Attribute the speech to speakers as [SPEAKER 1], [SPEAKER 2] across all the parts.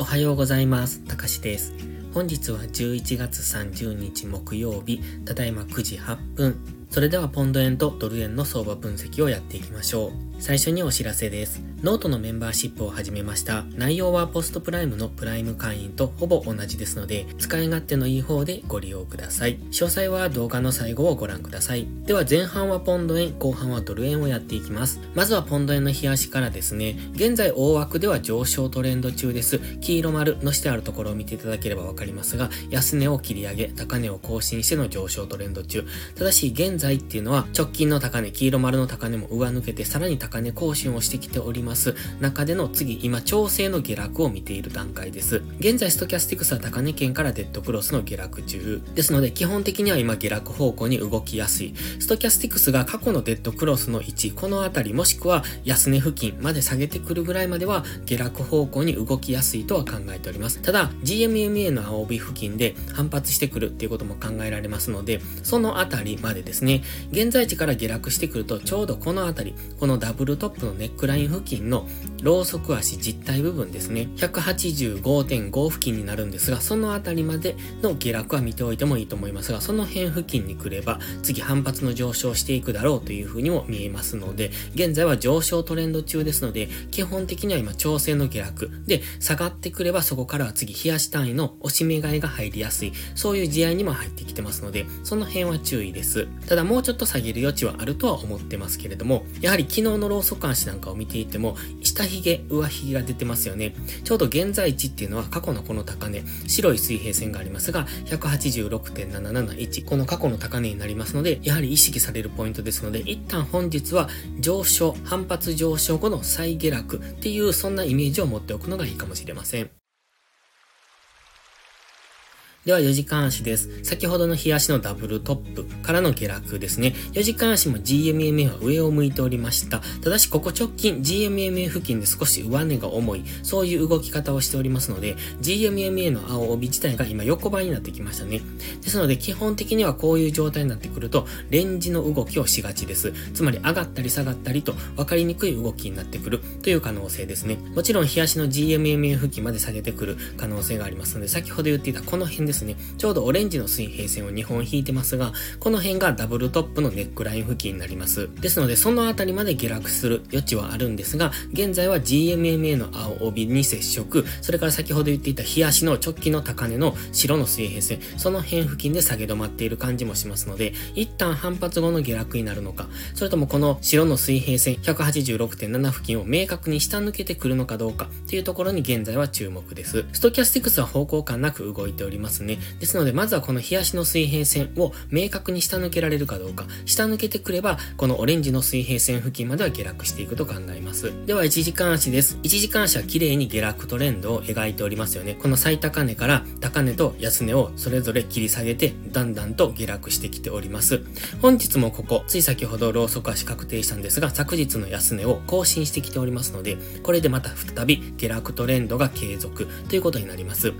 [SPEAKER 1] おはようございます。たかしです。本日は11月30日木曜日、ただいま9時8分。それではポンド円とドル円の相場分析をやっていきましょう。最初にお知らせです。ノートのメンバーシップを始めました。内容はポストプライムのプライム会員とほぼ同じですので、使い勝手のいい方でご利用ください。詳細は動画の最後をご覧ください。では前半はポンド円、後半はドル円をやっていきます。まずはポンド円の日足からですね、現在大枠では上昇トレンド中です。黄色丸のしてあるところを見ていただければわかりますが、安値を切り上げ、高値を更新しての上昇トレンド中。ただし現在っていうのは直近の高値、黄色丸の高値も上抜けてさらに高値更新をしてきております。ます中での次、今調整の下落を見ている段階です。現在ストキャスティクスは高値圏からデッドクロスの下落中。ですので基本的には今下落方向に動きやすい。ストキャスティクスが過去のデッドクロスの位置、このあたりもしくは安値付近まで下げてくるぐらいまでは下落方向に動きやすいとは考えております。ただ、GMMA の青帯付近で反発してくるっていうことも考えられますので、そのあたりまでですね、現在地から下落してくるとちょうどこのあたり、このダブルトップのネックライン付近のローソク足実体部分ですね、185.5付近になるんですが、そのあたりまでの下落は見ておいてもいいと思いますが、その辺付近に来れば、次反発の上昇していくだろうというふうにも見えますので、現在は上昇トレンド中ですので、基本的には今調整の下落で、下がってくればそこからは次冷やし単位の押し目買いが入りやすい、そういう試合にも入ってきてますので、その辺は注意です。ただもうちょっと下げる余地はあるとは思ってますけれども、やはり昨日のローソク足なんかを見ていても、下髭、上髭が出てますよね。ちょうど現在地っていうのは過去のこの高値、白い水平線がありますが、186.771、この過去の高値になりますので、やはり意識されるポイントですので、一旦本日は上昇、反発上昇後の再下落っていうそんなイメージを持っておくのがいいかもしれません。では4時間足です。先ほどの日足のダブルトップからの下落ですね。4時間足も GMMA は上を向いておりました。ただしここ直近 GMMA 付近で少し上値が重い、そういう動き方をしておりますので、GMMA の青帯自体が今横ばいになってきましたね。ですので基本的にはこういう状態になってくると、レンジの動きをしがちです。つまり上がったり下がったりと分かりにくい動きになってくるという可能性ですね。もちろん日足の GMMA 付近まで下げてくる可能性がありますので、先ほど言っていたこの辺ですね。ちょうどオレンジの水平線を2本引いてますが、この辺がダブルトップのネックライン付近になります。ですので、そのあたりまで下落する余地はあるんですが、現在は GMMA の青帯に接触、それから先ほど言っていた日足の直近の高値の白の水平線、その辺付近で下げ止まっている感じもしますので、一旦反発後の下落になるのか、それともこの白の水平線186.7付近を明確に下抜けてくるのかどうかっていうところに現在は注目です。ストキャスティクスは方向感なく動いておりますね。ですので、まずはこの日足の水平線を明確に下抜けられるかどうか。下抜けてくれば、このオレンジの水平線付近までは下落していくと考えます。では、1時間足です。1時間足は綺麗に下落トレンドを描いておりますよね。この最高値から高値と安値をそれぞれ切り下げて、だんだんと下落してきております。本日もここ、つい先ほどローソク足確定したんですが、昨日の安値を更新してきておりますので、これでまた再び下落トレンドが継続ということになります。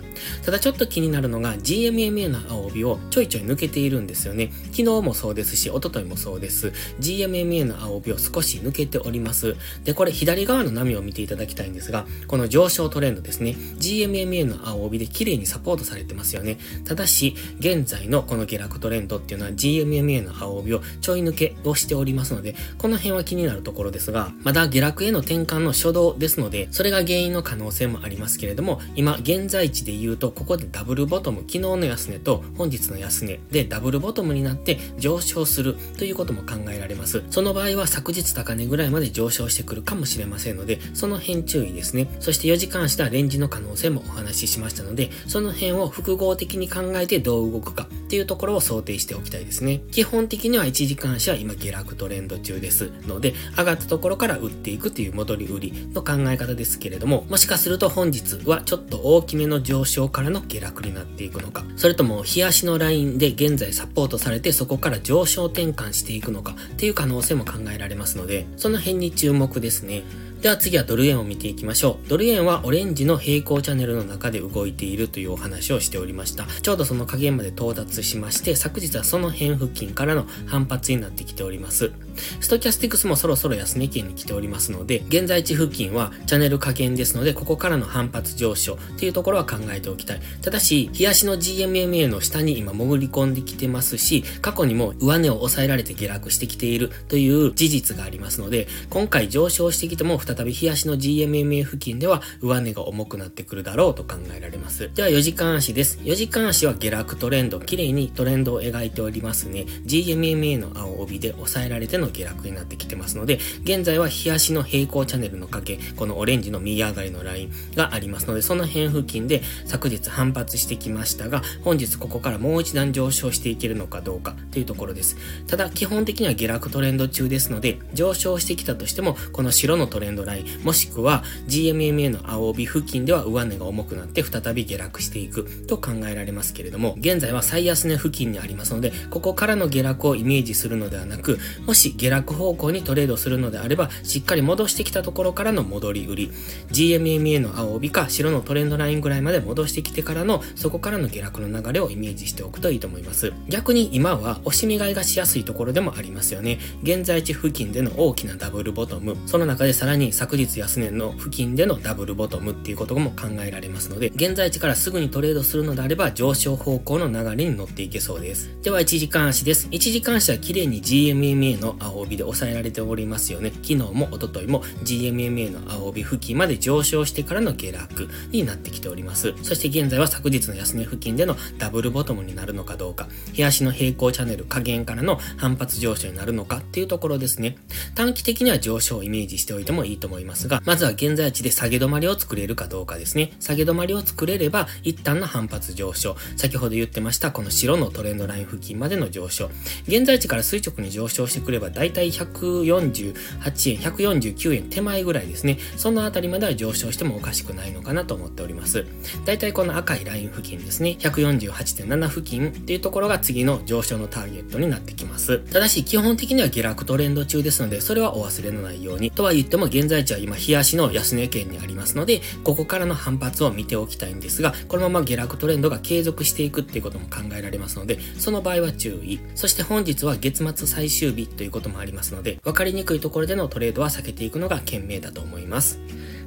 [SPEAKER 1] ただちょっと気になるのが GMMA の青帯をちょいちょい抜けているんですよね。昨日もそうですし、一昨日もそうです。GMMA の青帯を少し抜けております。で、これ左側の波を見ていただきたいんですが、この上昇トレンドですね。GMMA の青帯で綺麗にサポートされてますよね。ただし、現在のこの下落トレンドっていうのは GMMA の青帯をちょい抜けをしておりますので、この辺は気になるところですが、まだ下落への転換の初動ですので、それが原因の可能性もありますけれども、今現在地で言うと、ここでダブルボトム、昨日の安値と本日の安値でダブルボトムになって上昇するということも考えられます。その場合は昨日高値ぐらいまで上昇してくるかもしれませんので、その辺注意ですね。そして4時間したレンジの可能性もお話ししましたので、その辺を複合的に考えてどう動くかっていうところを想定しておきたいですね。基本的には1時間足は今下落トレンド中ですので、上がったところから売っていくっていう戻り売りの考え方ですけれども、もしかすると本日はちょっと大きめの上昇からの下落になっていくのか、それとも日足のラインで現在サポートされてそこから上昇転換していくのかっていう可能性も考えられますので、その辺に注目ですね。では次はドル円を見ていきましょう。ドル円はオレンジの平行チャンネルの中で動いているというお話をしておりました。ちょうどその加減まで到達しまして、昨日はその辺付近からの反発になってきております。ストキャスティクスもそろそろ安値圏に来ておりますので、現在地付近はチャンネル加減ですので、ここからの反発上昇っていうところは考えておきたい。ただし、日足の GMMA の下に今潜り込んできてますし、過去にも上値を抑えられて下落してきているという事実がありますので、今回上昇してきても再び日足の GMMA 付近では上値が重くなってくるだろうと考えられます。では4時間足です。4時間足は下落トレンド、綺麗にトレンドを描いておりますね。GMMA の青帯で抑えられての下落になってきてますので、現在は日足の平行チャンネルの影、このオレンジの右上がりのラインがありますので、その辺付近で昨日反発してきましたが、本日ここからもう一段上昇していけるのかどうかというところです。ただ、基本的には下落トレンド中ですので、上昇してきたとしても、この白のトレンドライン、もしくは GMMA の青帯付近では上値が重くなって再び下落していくと考えられますけれども、現在は最安値付近にありますので、ここからの下落をイメージするのではなく、もし下落方向にトレードするのであれば、しっかり戻してきたところからの戻り売り、GMMA の青帯か白のトレンドラインぐらいまで戻してきてからの、そこからの下落の流れをイメージしておくといいと思います。逆に今は押し身買いがしやすいところでもありますよね。現在地付近での大きなダブルボトム、その中でさらに昨日安値の付近でのダブルボトムっていうことも考えられますので、現在地からすぐにトレードするのであれば上昇方向の流れに乗っていけそうです。では1時間足です。1時間足は綺麗に GMMA の青帯で抑えられておりますよね。昨日も一昨日も GMMA の青帯付近まで上昇してからの下落になってきております。そして現在は昨日の安値付近でのダブルボトムになるのかどうか、日足の平行チャンネル下限からの反発上昇になるのかっていうところですね。短期的には上昇をイメージしておいてもいいと思いますが、まずは現在地で下げ止まりを作れるかどうかですね。下げ止まりを作れれば、一旦の反発上昇。先ほど言ってました、この白のトレンドライン付近までの上昇。現在地から垂直に上昇してくれば、だいたい148円、149円手前ぐらいですね。そのあたりまでは上昇してもおかしくないのかなと思っております。だいたいこの赤いライン付近ですね。148.7付近っていうところが次の上昇のターゲットになってきます。ただし、基本的には下落トレンド中ですので、それはお忘れのないように。とは言っても、現在地は今、日足の安値圏にありますので、ここからの反発を見ておきたいんですが、このまま下落トレンドが継続していくっていうことも考えられますので、その場合は注意。そして本日は月末最終日ということこともありますので、分かりにくいところでのトレードは避けていくのが賢明だと思います。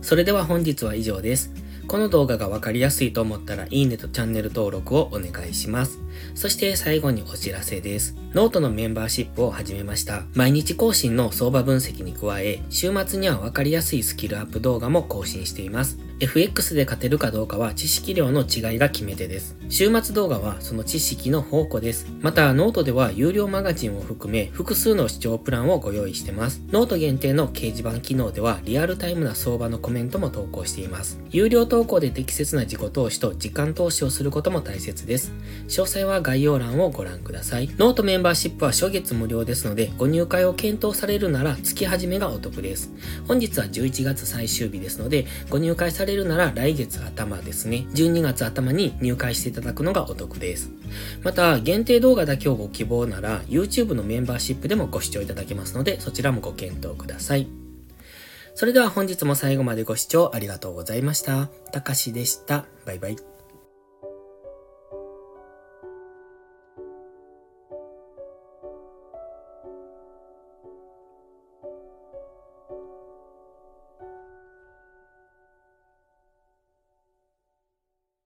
[SPEAKER 1] それでは本日は以上です。この動画がわかりやすいと思ったらいいねとチャンネル登録をお願いします。そして最後にお知らせです。ノートのメンバーシップを始めました。毎日更新の相場分析に加え、週末にはわかりやすいスキルアップ動画も更新しています。FX で勝てるかどうかは知識量の違いが決め手です。週末動画はその知識の宝庫です。また、ノートでは有料マガジンを含め複数の視聴プランをご用意してます。ノート限定の掲示板機能ではリアルタイムな相場のコメントも投稿しています。有料投稿で適切な自己投資と時間投資をすることも大切です。詳細は概要欄をご覧ください。ノートメンバーシップは初月無料ですので、ご入会を検討されるなら月始めがお得です。本日は11月最終日ですので、ご入会されれるなら来月頭ですね。12月頭に入会していただくのがお得です。また、限定動画だけをご希望なら、YouTube のメンバーシップでもご視聴いただけますので、そちらもご検討ください。それでは本日も最後までご視聴ありがとうございました。たかしでした。バイバイ。